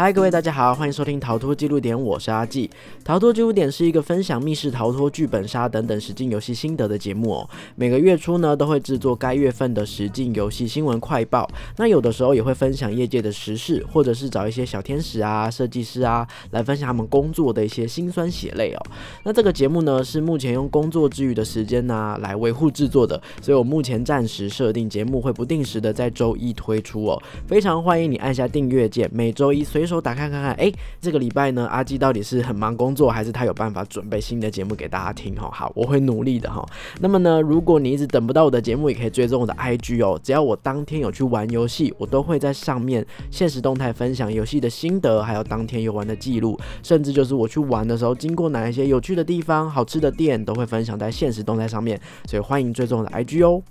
嗨，各位大家好，欢迎收听《逃脱记录点》，我是阿纪。《逃脱记录点》是一个分享密室逃脱、剧本杀等等实境游戏心得的节目哦。每个月初呢，都会制作该月份的实境游戏新闻快报。那有的时候也会分享业界的时事，或者是找一些小天使啊、设计师啊来分享他们工作的一些辛酸血泪哦。那这个节目呢，是目前用工作之余的时间呢来维护制作的，所以我目前暂时设定节目会不定时的在周一推出哦。非常欢迎你按下订阅键，每周一随手打开看看，哎，这个礼拜呢，阿基到底是很忙工作，还是他有办法准备新的节目给大家听？哈，好，我会努力的哈。那么呢，如果你一直等不到我的节目，也可以追踪我的 IG 哦。只要我当天有去玩游戏，我都会在上面现实动态分享游戏的心得，还有当天游玩的记录，甚至就是我去玩的时候经过哪一些有趣的地方、好吃的店，都会分享在现实动态上面。所以欢迎追踪我的 IG 哦。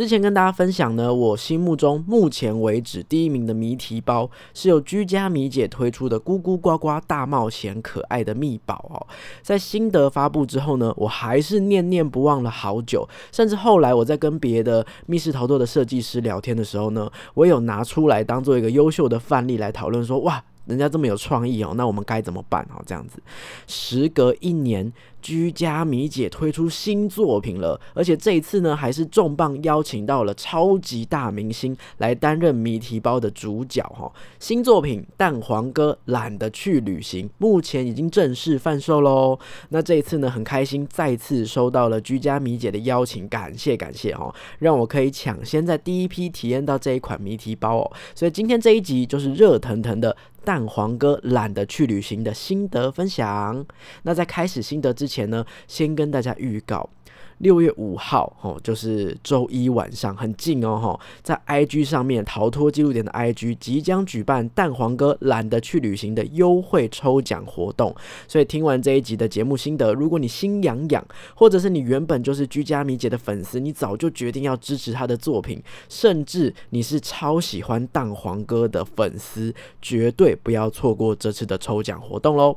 之前跟大家分享呢，我心目中目前为止第一名的谜题包是由居家米姐推出的“咕咕呱呱大冒险”可爱的密宝哦。在心得发布之后呢，我还是念念不忘了好久，甚至后来我在跟别的密室逃脱的设计师聊天的时候呢，我有拿出来当做一个优秀的范例来讨论说，哇。人家这么有创意哦，那我们该怎么办哦？这样子，时隔一年，居家米姐推出新作品了，而且这一次呢，还是重磅邀请到了超级大明星来担任谜题包的主角哈。新作品《蛋黄哥懒得去旅行》目前已经正式贩售喽。那这一次呢，很开心再次收到了居家米姐的邀请，感谢感谢哈，让我可以抢先在第一批体验到这一款谜题包哦。所以今天这一集就是热腾腾的。蛋黄哥懒得去旅行的心得分享。那在开始心得之前呢，先跟大家预告。六月五号，哦，就是周一晚上，很近哦，哈，在 IG 上面逃脱记录点的 IG 即将举办蛋黄哥懒得去旅行的优惠抽奖活动。所以听完这一集的节目心得，如果你心痒痒，或者是你原本就是居家米姐的粉丝，你早就决定要支持他的作品，甚至你是超喜欢蛋黄哥的粉丝，绝对不要错过这次的抽奖活动喽。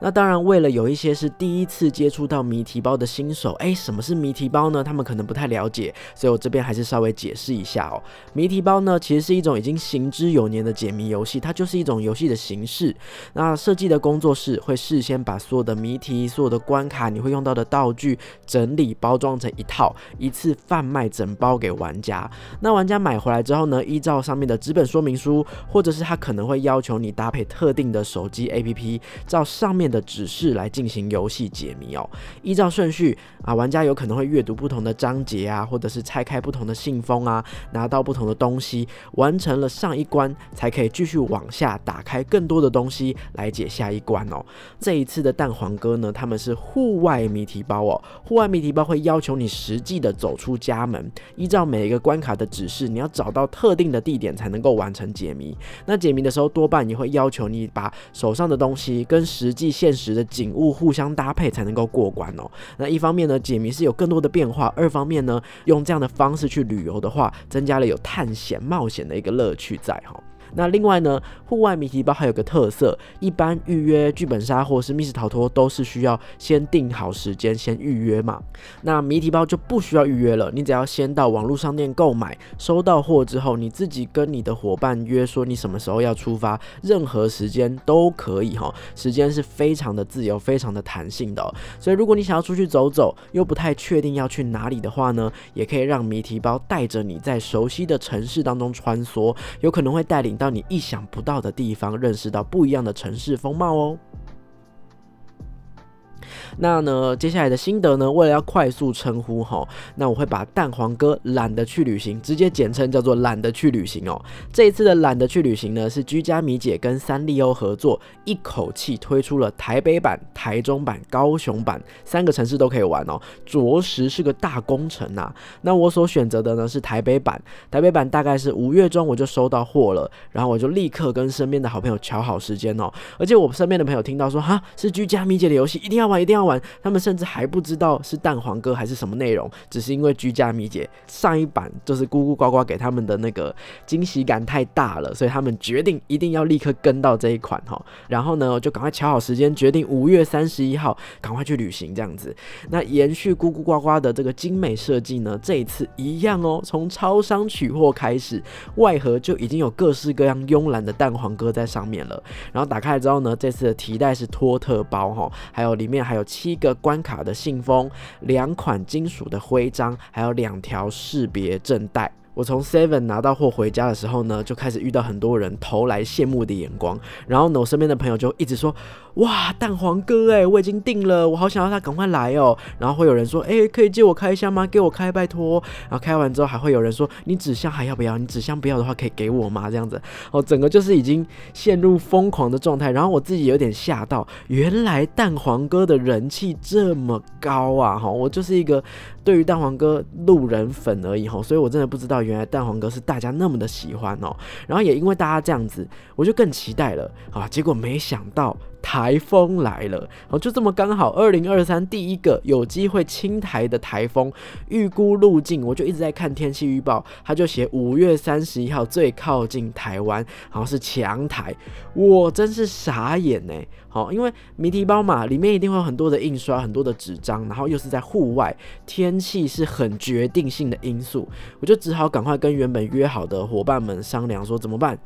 那当然，为了有一些是第一次接触到谜题包的新手，哎，什么是谜题包呢？他们可能不太了解，所以我这边还是稍微解释一下哦。谜题包呢，其实是一种已经行之有年的解谜游戏，它就是一种游戏的形式。那设计的工作室会事先把所有的谜题、所有的关卡、你会用到的道具整理包装成一套，一次贩卖整包给玩家。那玩家买回来之后呢，依照上面的纸本说明书，或者是他可能会要求你搭配特定的手机 APP，照上面。的指示来进行游戏解谜哦，依照顺序啊，玩家有可能会阅读不同的章节啊，或者是拆开不同的信封啊，拿到不同的东西，完成了上一关才可以继续往下打开更多的东西来解下一关哦。这一次的蛋黄哥呢，他们是户外谜题包哦，户外谜题包会要求你实际的走出家门，依照每一个关卡的指示，你要找到特定的地点才能够完成解谜。那解谜的时候多半也会要求你把手上的东西跟实际现实的景物互相搭配才能够过关哦。那一方面呢，解谜是有更多的变化；二方面呢，用这样的方式去旅游的话，增加了有探险冒险的一个乐趣在哈。那另外呢，户外谜题包还有个特色，一般预约剧本杀或是密室逃脱都是需要先定好时间，先预约嘛。那谜题包就不需要预约了，你只要先到网络商店购买，收到货之后，你自己跟你的伙伴约说你什么时候要出发，任何时间都可以哈，时间是非常的自由，非常的弹性的。所以如果你想要出去走走，又不太确定要去哪里的话呢，也可以让谜题包带着你在熟悉的城市当中穿梭，有可能会带领。到你意想不到的地方，认识到不一样的城市风貌哦。那呢，接下来的心得呢？为了要快速称呼哈，那我会把蛋黄哥懒得去旅行直接简称叫做懒得去旅行哦。这一次的懒得去旅行呢，是居家米姐跟三丽鸥合作，一口气推出了台北版、台中版、高雄版三个城市都可以玩哦，着实是个大工程呐。那我所选择的呢是台北版，台北版大概是五月中我就收到货了，然后我就立刻跟身边的好朋友瞧好时间哦。而且我身边的朋友听到说哈是居家米姐的游戏，一定要玩。一定要玩。他们甚至还不知道是蛋黄哥还是什么内容，只是因为居家米姐上一版就是咕咕呱呱给他们的那个惊喜感太大了，所以他们决定一定要立刻跟到这一款哈。然后呢，就赶快调好时间，决定五月三十一号赶快去旅行这样子。那延续咕咕呱呱的这个精美设计呢，这一次一样哦，从超商取货开始，外盒就已经有各式各样慵懒的蛋黄哥在上面了。然后打开之后呢，这次的提袋是托特包哈，还有里面还有七个关卡的信封，两款金属的徽章，还有两条识别证带。我从 Seven 拿到货回家的时候呢，就开始遇到很多人投来羡慕的眼光。然后呢，我身边的朋友就一直说：“哇，蛋黄哥哎，我已经订了，我好想要他赶快来哦。”然后会有人说：“哎，可以借我开箱吗？给我开，拜托。”然后开完之后还会有人说：“你纸箱还要不要？你纸箱不要的话，可以给我吗？”这样子哦，整个就是已经陷入疯狂的状态。然后我自己有点吓到，原来蛋黄哥的人气这么高啊！哈，我就是一个对于蛋黄哥路人粉而已哈，所以我真的不知道。原来蛋黄哥是大家那么的喜欢哦，然后也因为大家这样子，我就更期待了啊！结果没想到。台风来了，哦，就这么刚好，二零二三第一个有机会侵台的台风预估路径，我就一直在看天气预报，他就写五月三十一号最靠近台湾，好像是强台，我真是傻眼呢。哦，因为谜题包嘛，里面一定会有很多的印刷，很多的纸张，然后又是在户外，天气是很决定性的因素，我就只好赶快跟原本约好的伙伴们商量说怎么办？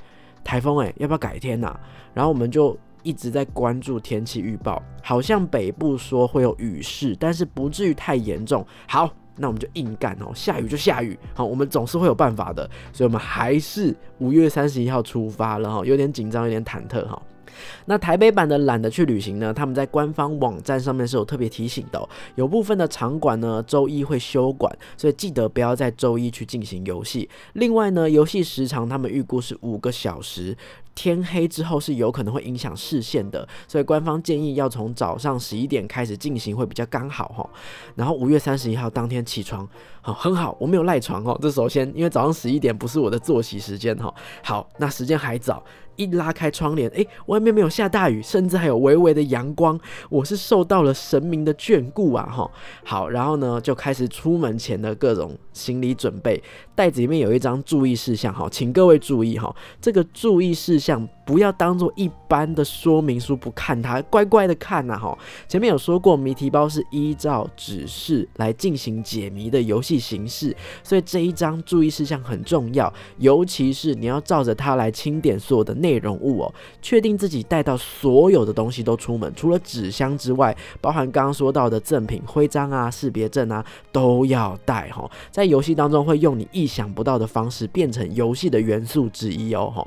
台风哎，要不要改天呐？然后我们就。一直在关注天气预报，好像北部说会有雨势，但是不至于太严重。好，那我们就硬干哦，下雨就下雨，好，我们总是会有办法的。所以，我们还是五月三十一号出发了哈，有点紧张，有点忐忑哈。那台北版的懒得去旅行呢？他们在官方网站上面是有特别提醒的，有部分的场馆呢周一会休馆，所以记得不要在周一去进行游戏。另外呢，游戏时长他们预估是五个小时，天黑之后是有可能会影响视线的，所以官方建议要从早上十一点开始进行会比较刚好哈。然后五月三十一号当天起床，好很好，我没有赖床哦。这首先因为早上十一点不是我的作息时间哈。好，那时间还早。一拉开窗帘，哎，外面没有下大雨，甚至还有微微的阳光，我是受到了神明的眷顾啊！哈，好，然后呢，就开始出门前的各种行李准备，袋子里面有一张注意事项，哈，请各位注意哈，这个注意事项。不要当做一般的说明书不看它，乖乖的看呐哈。前面有说过，谜题包是依照指示来进行解谜的游戏形式，所以这一张注意事项很重要，尤其是你要照着它来清点所有的内内容物哦，确定自己带到所有的东西都出门，除了纸箱之外，包含刚刚说到的赠品、徽章啊、识别证啊，都要带哈。在游戏当中会用你意想不到的方式变成游戏的元素之一哦。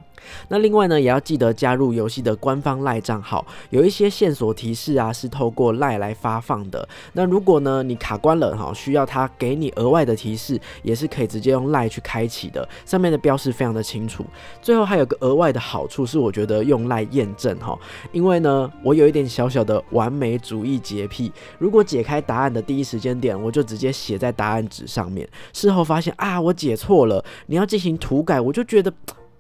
那另外呢，也要记得加入游戏的官方赖账号，有一些线索提示啊，是透过赖来发放的。那如果呢你卡关了哈，需要他给你额外的提示，也是可以直接用赖去开启的，上面的标识非常的清楚。最后还有个额外的好处是，我觉得用赖验证哈，因为呢我有一点小小的完美主义洁癖，如果解开答案的第一时间点，我就直接写在答案纸上面，事后发现啊我解错了，你要进行涂改，我就觉得。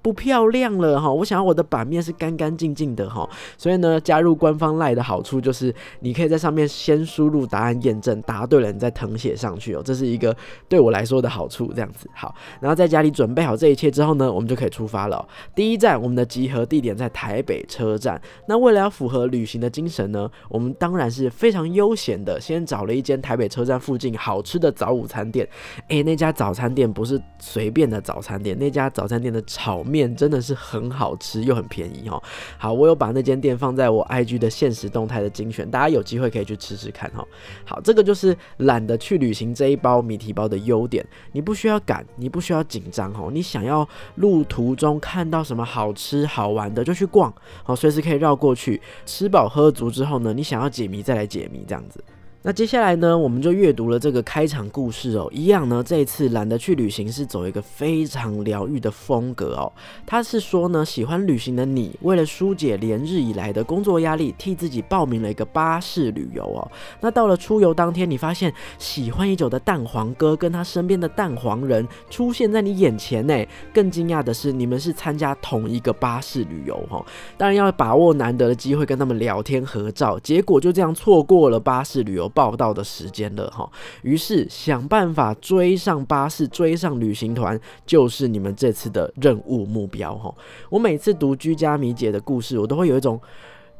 不漂亮了哈，我想要我的版面是干干净净的哈，所以呢，加入官方赖的好处就是你可以在上面先输入答案验证，答对了你再誊写上去哦，这是一个对我来说的好处。这样子好，然后在家里准备好这一切之后呢，我们就可以出发了。第一站我们的集合地点在台北车站。那为了要符合旅行的精神呢，我们当然是非常悠闲的，先找了一间台北车站附近好吃的早午餐店。诶，那家早餐店不是随便的早餐店，那家早餐店的炒。面面真的是很好吃又很便宜哈。好，我有把那间店放在我 IG 的现实动态的精选，大家有机会可以去吃吃看哈。好，这个就是懒得去旅行这一包谜题包的优点，你不需要赶，你不需要紧张哈。你想要路途中看到什么好吃好玩的就去逛，好，随时可以绕过去，吃饱喝足之后呢，你想要解谜再来解谜这样子。那接下来呢，我们就阅读了这个开场故事哦。一样呢，这一次懒得去旅行是走一个非常疗愈的风格哦。他是说呢，喜欢旅行的你，为了疏解连日以来的工作压力，替自己报名了一个巴士旅游哦。那到了出游当天，你发现喜欢已久的蛋黄哥跟他身边的蛋黄人出现在你眼前呢。更惊讶的是，你们是参加同一个巴士旅游哈。当然要把握难得的机会跟他们聊天合照，结果就这样错过了巴士旅游。报道的时间了哈，于是想办法追上巴士，追上旅行团，就是你们这次的任务目标哈。我每次读居家米姐的故事，我都会有一种。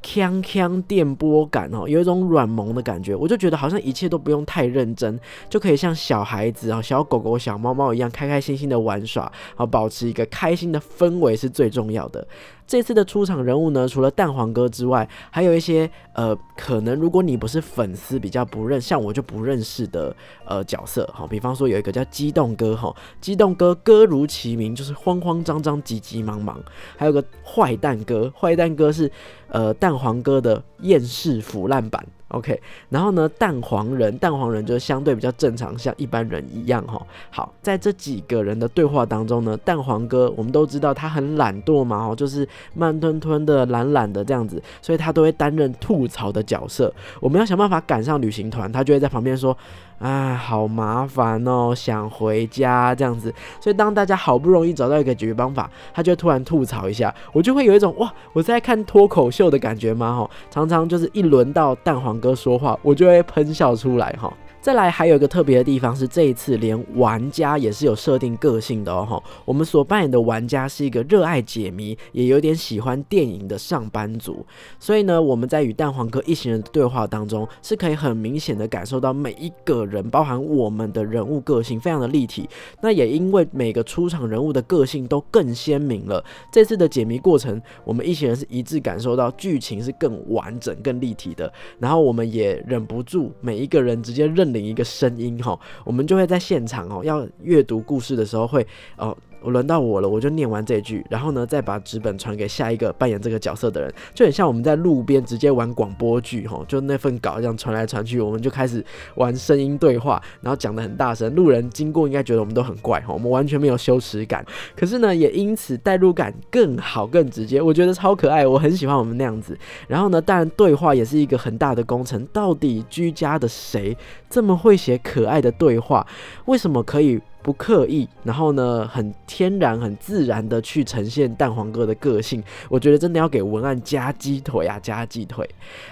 锵锵电波感哦，有一种软萌的感觉，我就觉得好像一切都不用太认真，就可以像小孩子啊、小狗狗、小猫猫一样开开心心的玩耍，好保持一个开心的氛围是最重要的。这次的出场人物呢，除了蛋黄哥之外，还有一些呃，可能如果你不是粉丝，比较不认，像我就不认识的呃角色哈。比方说有一个叫激动哥哈，激动哥歌如其名，就是慌慌张张、急急忙忙。还有个坏蛋哥，坏蛋哥是呃蛋黄哥的厌世腐烂版。OK，然后呢，蛋黄人，蛋黄人就相对比较正常，像一般人一样哈。好，在这几个人的对话当中呢，蛋黄哥我们都知道他很懒惰嘛，哦，就是慢吞吞的、懒懒的这样子，所以他都会担任吐槽的角色。我们要想办法赶上旅行团，他就会在旁边说。啊，好麻烦哦，想回家这样子，所以当大家好不容易找到一个解决方法，他就突然吐槽一下，我就会有一种哇，我在看脱口秀的感觉吗？哈，常常就是一轮到蛋黄哥说话，我就会喷笑出来哈。再来还有一个特别的地方是，这一次连玩家也是有设定个性的哦。我们所扮演的玩家是一个热爱解谜，也有点喜欢电影的上班族。所以呢，我们在与蛋黄哥一行人的对话当中，是可以很明显的感受到每一个人，包含我们的人物个性，非常的立体。那也因为每个出场人物的个性都更鲜明了，这次的解谜过程，我们一行人是一致感受到剧情是更完整、更立体的。然后我们也忍不住每一个人直接认。领一个声音哈，我们就会在现场哦，要阅读故事的时候会哦。我轮到我了，我就念完这句，然后呢，再把纸本传给下一个扮演这个角色的人，就很像我们在路边直接玩广播剧哈，就那份稿这样传来传去，我们就开始玩声音对话，然后讲的很大声，路人经过应该觉得我们都很怪哈，我们完全没有羞耻感，可是呢，也因此代入感更好更直接，我觉得超可爱，我很喜欢我们那样子。然后呢，当然对话也是一个很大的工程，到底居家的谁这么会写可爱的对话？为什么可以？不刻意，然后呢，很天然、很自然的去呈现蛋黄哥的个性，我觉得真的要给文案加鸡腿啊，加鸡腿。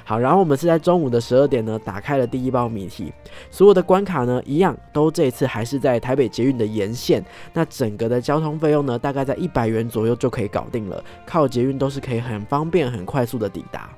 好，然后我们是在中午的十二点呢，打开了第一包谜题，所有的关卡呢，一样都这次还是在台北捷运的沿线，那整个的交通费用呢，大概在一百元左右就可以搞定了，靠捷运都是可以很方便、很快速的抵达。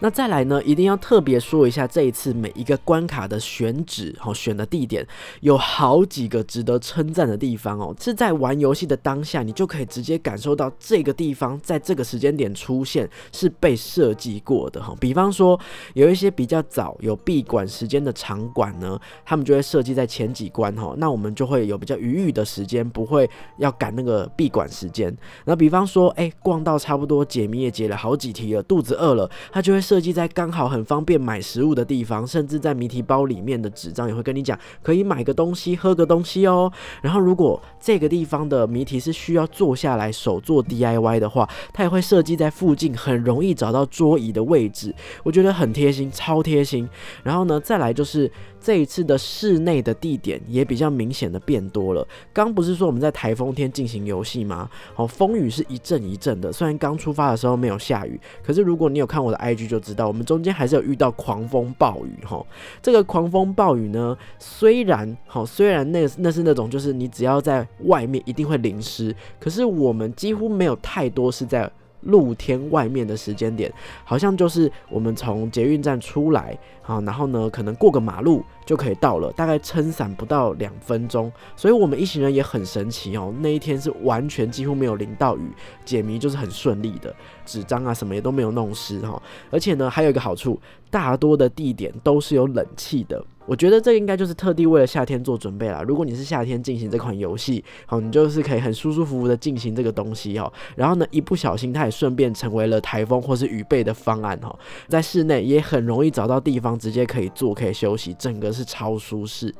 那再来呢，一定要特别说一下，这一次每一个关卡的选址，哦，选的地点有好几个值得称赞的地方哦，是在玩游戏的当下，你就可以直接感受到这个地方在这个时间点出现是被设计过的哈。比方说，有一些比较早有闭馆时间的场馆呢，他们就会设计在前几关哈，那我们就会有比较余裕的时间，不会要赶那个闭馆时间。那比方说，哎，逛到差不多解谜也解了好几题了，肚子饿了，他就会。设计在刚好很方便买食物的地方，甚至在谜题包里面的纸张也会跟你讲，可以买个东西、喝个东西哦。然后如果这个地方的谜题是需要坐下来手做 DIY 的话，它也会设计在附近很容易找到桌椅的位置，我觉得很贴心，超贴心。然后呢，再来就是。这一次的室内的地点也比较明显的变多了。刚不是说我们在台风天进行游戏吗？哦，风雨是一阵一阵的。虽然刚出发的时候没有下雨，可是如果你有看我的 IG 就知道，我们中间还是有遇到狂风暴雨哈。这个狂风暴雨呢，虽然好，虽然那那是那种就是你只要在外面一定会淋湿，可是我们几乎没有太多是在。露天外面的时间点，好像就是我们从捷运站出来，好，然后呢，可能过个马路就可以到了，大概撑伞不到两分钟，所以我们一行人也很神奇哦。那一天是完全几乎没有淋到雨，解谜就是很顺利的，纸张啊什么也都没有弄湿哈。而且呢，还有一个好处，大多的地点都是有冷气的。我觉得这应该就是特地为了夏天做准备啦。如果你是夏天进行这款游戏，好，你就是可以很舒舒服服的进行这个东西哦。然后呢，一不小心它也顺便成为了台风或是雨备的方案哈。在室内也很容易找到地方，直接可以坐可以休息，整个是超舒适。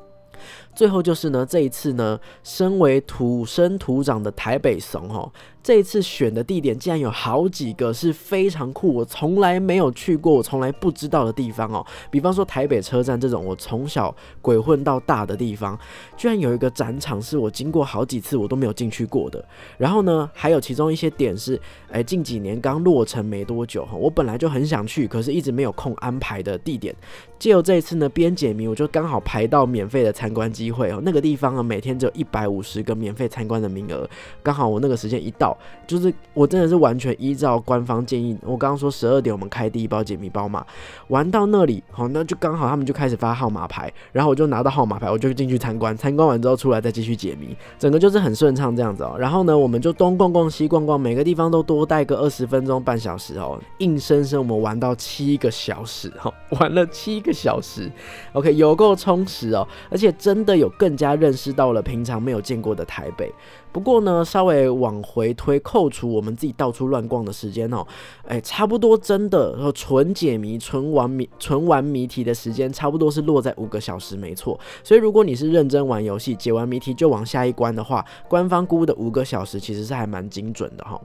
最后就是呢，这一次呢，身为土生土长的台北怂哈。这一次选的地点竟然有好几个是非常酷，我从来没有去过，我从来不知道的地方哦。比方说台北车站这种我从小鬼混到大的地方，居然有一个展场是我经过好几次我都没有进去过的。然后呢，还有其中一些点是，哎，近几年刚落成没多久哈，我本来就很想去，可是一直没有空安排的地点。借由这一次呢，边解谜我就刚好排到免费的参观机机会哦。那个地方啊，每天只有一百五十个免费参观的名额，刚好我那个时间一到。就是我真的是完全依照官方建议，我刚刚说十二点我们开第一包解谜包嘛，玩到那里好，那就刚好他们就开始发号码牌，然后我就拿到号码牌，我就进去参观，参观完之后出来再继续解谜，整个就是很顺畅这样子哦。然后呢，我们就东逛逛西逛逛，每个地方都多待个二十分钟半小时哦，硬生生我们玩到七个小时哈，玩了七个小时，OK 有够充实哦，而且真的有更加认识到了平常没有见过的台北。不过呢，稍微往回推，扣除我们自己到处乱逛的时间哦，哎，差不多真的，然后纯解谜、纯玩谜、纯玩谜题的时间，差不多是落在五个小时，没错。所以如果你是认真玩游戏，解完谜题就往下一关的话，官方估的五个小时其实是还蛮精准的哈。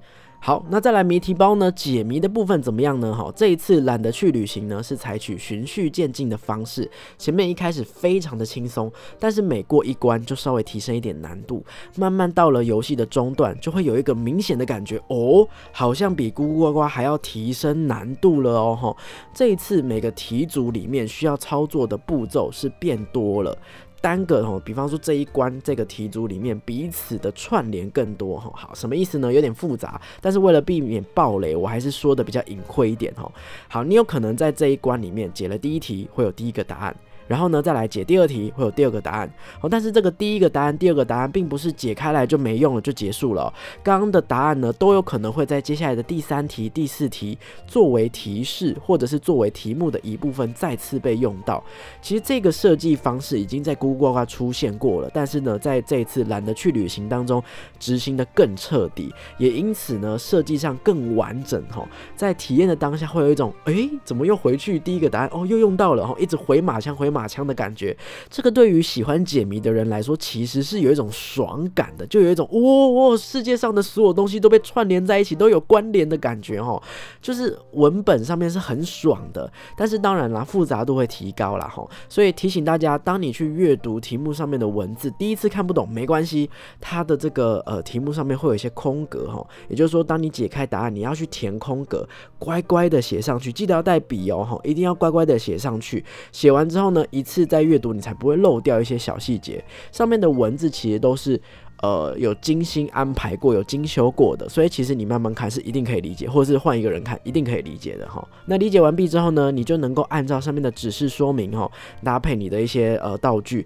好，那再来谜题包呢？解谜的部分怎么样呢？哈，这一次懒得去旅行呢，是采取循序渐进的方式。前面一开始非常的轻松，但是每过一关就稍微提升一点难度，慢慢到了游戏的中段，就会有一个明显的感觉，哦，好像比咕咕呱呱还要提升难度了哦。哈，这一次每个题组里面需要操作的步骤是变多了。单个哈，比方说这一关这个题组里面彼此的串联更多哈，好，什么意思呢？有点复杂，但是为了避免暴雷，我还是说的比较隐晦一点哈。好，你有可能在这一关里面解了第一题，会有第一个答案。然后呢，再来解第二题，会有第二个答案。哦，但是这个第一个答案、第二个答案，并不是解开来就没用了，就结束了。刚刚的答案呢，都有可能会在接下来的第三题、第四题作为提示，或者是作为题目的一部分再次被用到。其实这个设计方式已经在咕咕呱呱出现过了，但是呢，在这一次懒得去旅行当中执行的更彻底，也因此呢，设计上更完整。哈，在体验的当下会有一种，哎，怎么又回去第一个答案？哦，又用到了。哈，一直回马枪回。马打枪的感觉，这个对于喜欢解谜的人来说，其实是有一种爽感的，就有一种哇哇，世界上的所有东西都被串联在一起，都有关联的感觉哈。就是文本上面是很爽的，但是当然啦，复杂度会提高了哈。所以提醒大家，当你去阅读题目上面的文字，第一次看不懂没关系，它的这个呃题目上面会有一些空格哈，也就是说，当你解开答案，你要去填空格，乖乖的写上去，记得要带笔哦，一定要乖乖的写上去。写完之后呢？一次在阅读，你才不会漏掉一些小细节。上面的文字其实都是呃有精心安排过、有精修过的，所以其实你慢慢看是一定可以理解，或者是换一个人看一定可以理解的哈。那理解完毕之后呢，你就能够按照上面的指示说明哈，搭配你的一些呃道具。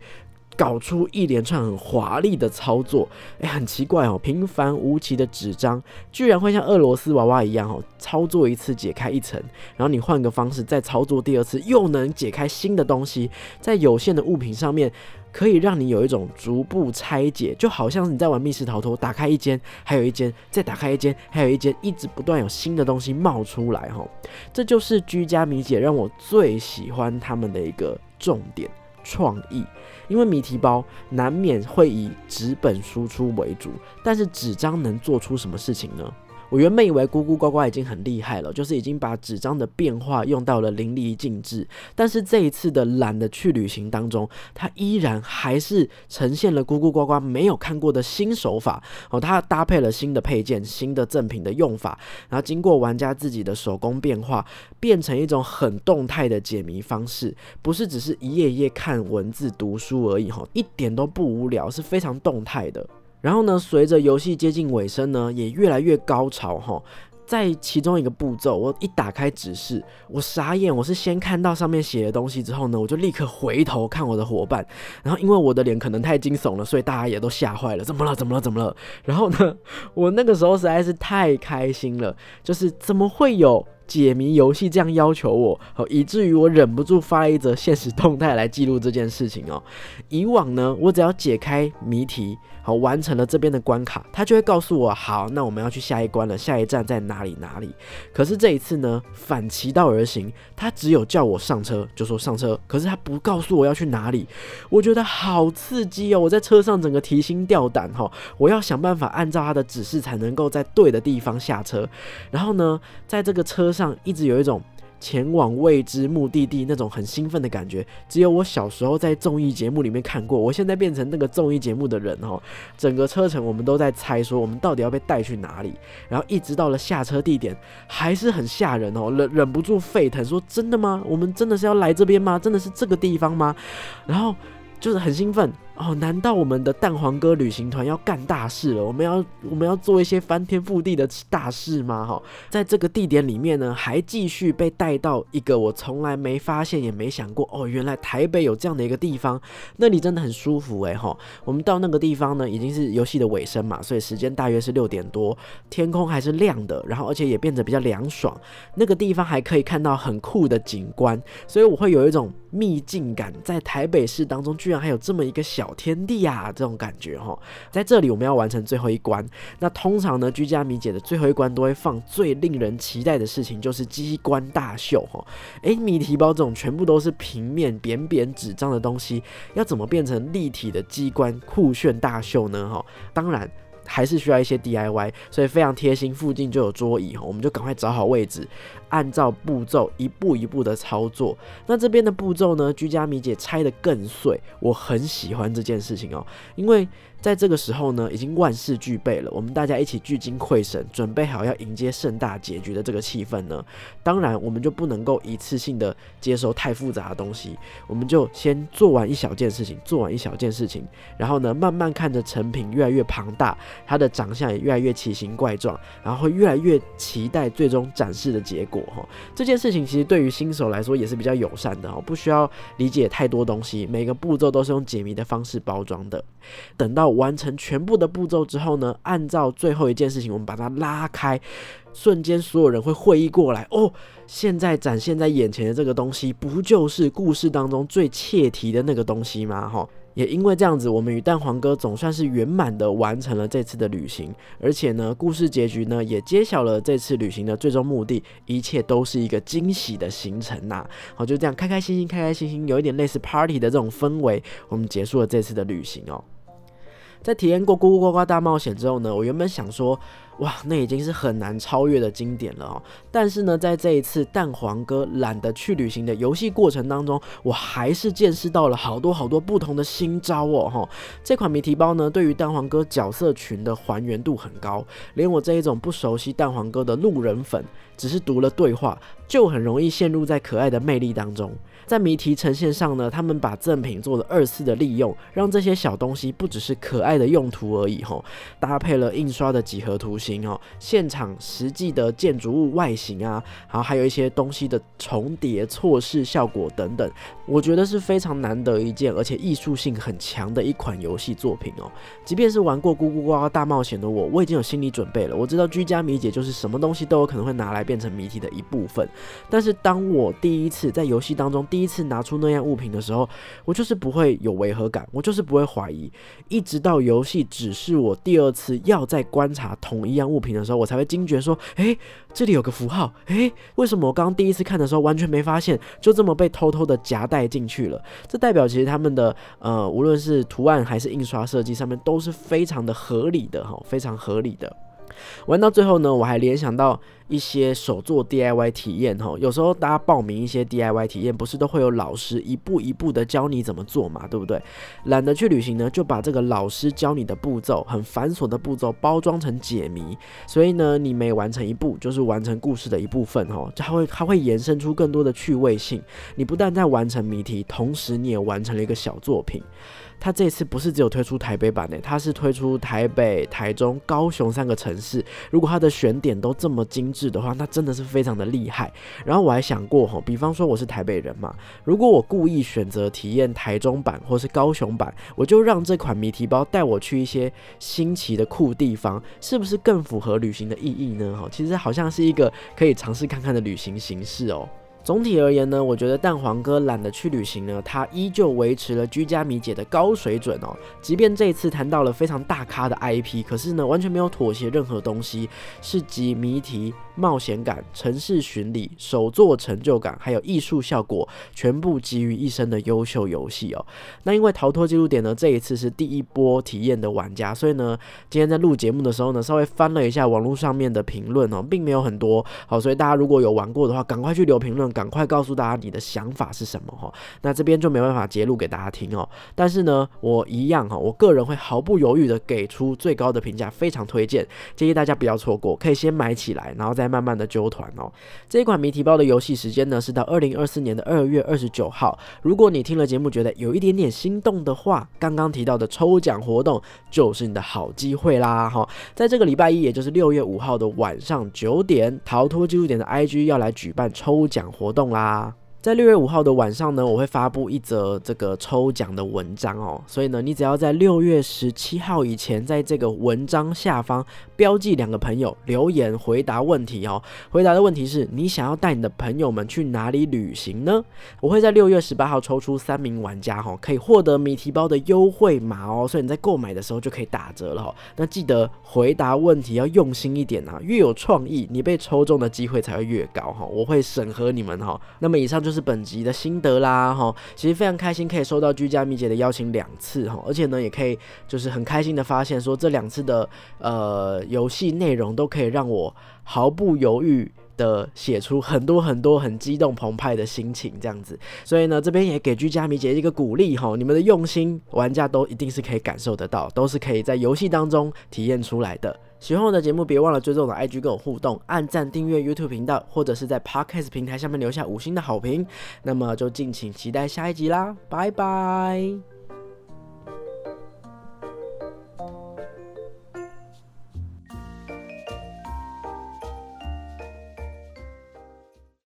搞出一连串很华丽的操作，哎，很奇怪哦，平凡无奇的纸张居然会像俄罗斯娃娃一样哦，操作一次解开一层，然后你换个方式再操作第二次，又能解开新的东西，在有限的物品上面，可以让你有一种逐步拆解，就好像你在玩密室逃脱，打开一间，还有一间，再打开一间，还有一间，一直不断有新的东西冒出来哈，这就是居家迷解让我最喜欢他们的一个重点。创意，因为谜题包难免会以纸本输出为主，但是纸张能做出什么事情呢？我原本以为咕咕呱呱已经很厉害了，就是已经把纸张的变化用到了淋漓尽致。但是这一次的懒得去旅行当中，它依然还是呈现了咕咕呱呱没有看过的新手法哦。它搭配了新的配件、新的赠品的用法，然后经过玩家自己的手工变化，变成一种很动态的解谜方式，不是只是一页一页看文字读书而已哈，一点都不无聊，是非常动态的。然后呢，随着游戏接近尾声呢，也越来越高潮哈。在其中一个步骤，我一打开指示，我傻眼。我是先看到上面写的东西之后呢，我就立刻回头看我的伙伴。然后因为我的脸可能太惊悚了，所以大家也都吓坏了。怎么了？怎么了？怎么了？然后呢，我那个时候实在是太开心了，就是怎么会有。解谜游戏这样要求我，哦，以至于我忍不住发了一则现实动态来记录这件事情哦。以往呢，我只要解开谜题。好，完成了这边的关卡，他就会告诉我，好，那我们要去下一关了，下一站在哪里哪里。可是这一次呢，反其道而行，他只有叫我上车，就说上车，可是他不告诉我要去哪里。我觉得好刺激哦，我在车上整个提心吊胆哈，我要想办法按照他的指示才能够在对的地方下车。然后呢，在这个车上一直有一种。前往未知目的地那种很兴奋的感觉，只有我小时候在综艺节目里面看过。我现在变成那个综艺节目的人哦，整个车程我们都在猜说我们到底要被带去哪里，然后一直到了下车地点还是很吓人哦，忍忍不住沸腾说：“真的吗？我们真的是要来这边吗？真的是这个地方吗？”然后。就是很兴奋哦！难道我们的蛋黄哥旅行团要干大事了？我们要我们要做一些翻天覆地的大事吗？哈，在这个地点里面呢，还继续被带到一个我从来没发现也没想过哦，原来台北有这样的一个地方，那里真的很舒服哎哈！我们到那个地方呢，已经是游戏的尾声嘛，所以时间大约是六点多，天空还是亮的，然后而且也变得比较凉爽，那个地方还可以看到很酷的景观，所以我会有一种。秘境感，在台北市当中居然还有这么一个小天地啊！这种感觉哈，在这里我们要完成最后一关。那通常呢，居家迷姐的最后一关都会放最令人期待的事情，就是机关大秀哈。诶，谜题包这种全部都是平面扁扁纸张的东西，要怎么变成立体的机关酷炫大秀呢？哈，当然。还是需要一些 DIY，所以非常贴心，附近就有桌椅，我们就赶快找好位置，按照步骤一步一步的操作。那这边的步骤呢，居家米姐拆的更碎，我很喜欢这件事情哦，因为。在这个时候呢，已经万事俱备了，我们大家一起聚精会神，准备好要迎接盛大结局的这个气氛呢。当然，我们就不能够一次性的接收太复杂的东西，我们就先做完一小件事情，做完一小件事情，然后呢，慢慢看着成品越来越庞大，它的长相也越来越奇形怪状，然后会越来越期待最终展示的结果哈。这件事情其实对于新手来说也是比较友善的哦，不需要理解太多东西，每个步骤都是用解谜的方式包装的，等到。完成全部的步骤之后呢，按照最后一件事情，我们把它拉开，瞬间所有人会会意过来哦。现在展现在眼前的这个东西，不就是故事当中最切题的那个东西吗？哈，也因为这样子，我们与蛋黄哥总算是圆满的完成了这次的旅行，而且呢，故事结局呢也揭晓了这次旅行的最终目的，一切都是一个惊喜的行程呐。好，就这样开开心心，开开心心，有一点类似 party 的这种氛围，我们结束了这次的旅行哦。在体验过《咕咕呱呱大冒险》之后呢，我原本想说，哇，那已经是很难超越的经典了哦。但是呢，在这一次蛋黄哥懒得去旅行的游戏过程当中，我还是见识到了好多好多不同的新招哦。哈，这款谜题包呢，对于蛋黄哥角色群的还原度很高，连我这一种不熟悉蛋黄哥的路人粉，只是读了对话，就很容易陷入在可爱的魅力当中。在谜题呈现上呢，他们把赠品做了二次的利用，让这些小东西不只是可爱的用途而已吼，搭配了印刷的几何图形哦，现场实际的建筑物外形啊，然后还有一些东西的重叠错视效果等等，我觉得是非常难得一见，而且艺术性很强的一款游戏作品哦。即便是玩过《咕咕呱呱大冒险》的我，我已经有心理准备了，我知道居家谜解就是什么东西都有可能会拿来变成谜题的一部分，但是当我第一次在游戏当中第一次拿出那样物品的时候，我就是不会有违和感，我就是不会怀疑，一直到游戏指示我第二次要再观察同一一样物品的时候，我才会惊觉说：诶，这里有个符号，诶，为什么我刚刚第一次看的时候完全没发现，就这么被偷偷的夹带进去了？这代表其实他们的呃，无论是图案还是印刷设计上面都是非常的合理的哈，非常合理的。玩到最后呢，我还联想到一些手做 DIY 体验哈。有时候大家报名一些 DIY 体验，不是都会有老师一步一步的教你怎么做嘛，对不对？懒得去旅行呢，就把这个老师教你的步骤，很繁琐的步骤包装成解谜。所以呢，你每完成一步，就是完成故事的一部分哈。它会它会延伸出更多的趣味性。你不但在完成谜题，同时你也完成了一个小作品。它这次不是只有推出台北版的，它是推出台北、台中、高雄三个城市。如果它的选点都这么精致的话，那真的是非常的厉害。然后我还想过哈，比方说我是台北人嘛，如果我故意选择体验台中版或是高雄版，我就让这款谜题包带我去一些新奇的酷地方，是不是更符合旅行的意义呢？哈，其实好像是一个可以尝试看看的旅行形式哦。总体而言呢，我觉得蛋黄哥懒得去旅行呢，他依旧维持了居家米姐的高水准哦。即便这一次谈到了非常大咖的 IP，可是呢，完全没有妥协任何东西，是集谜题、冒险感、城市巡礼、手作成就感，还有艺术效果，全部集于一身的优秀游戏哦。那因为逃脱记录点呢，这一次是第一波体验的玩家，所以呢，今天在录节目的时候呢，稍微翻了一下网络上面的评论哦，并没有很多好，所以大家如果有玩过的话，赶快去留评论。赶快告诉大家你的想法是什么哈，那这边就没办法揭露给大家听哦。但是呢，我一样哈，我个人会毫不犹豫的给出最高的评价，非常推荐，建议大家不要错过，可以先买起来，然后再慢慢的揪团哦。这一款谜题包的游戏时间呢是到二零二四年的二月二十九号。如果你听了节目觉得有一点点心动的话，刚刚提到的抽奖活动就是你的好机会啦哈。在这个礼拜一，也就是六月五号的晚上九点，逃脱记录点的 IG 要来举办抽奖。活动啦。在六月五号的晚上呢，我会发布一则这个抽奖的文章哦，所以呢，你只要在六月十七号以前，在这个文章下方标记两个朋友留言回答问题哦。回答的问题是你想要带你的朋友们去哪里旅行呢？我会在六月十八号抽出三名玩家哈，可以获得谜题包的优惠码哦，所以你在购买的时候就可以打折了哈。那记得回答问题要用心一点啊，越有创意，你被抽中的机会才会越高哈。我会审核你们哈。那么以上就是。是本集的心得啦，哈，其实非常开心可以收到居家蜜姐的邀请两次哈，而且呢，也可以就是很开心的发现说这两次的呃游戏内容都可以让我毫不犹豫的写出很多很多很激动澎湃的心情这样子，所以呢，这边也给居家迷姐一个鼓励哈，你们的用心玩家都一定是可以感受得到，都是可以在游戏当中体验出来的。喜欢我的节目，别忘了追踪我的 IG 跟我互动，按赞订阅 YouTube 频道，或者是在 Podcast 平台下面留下五星的好评。那么就敬请期待下一集啦，拜拜。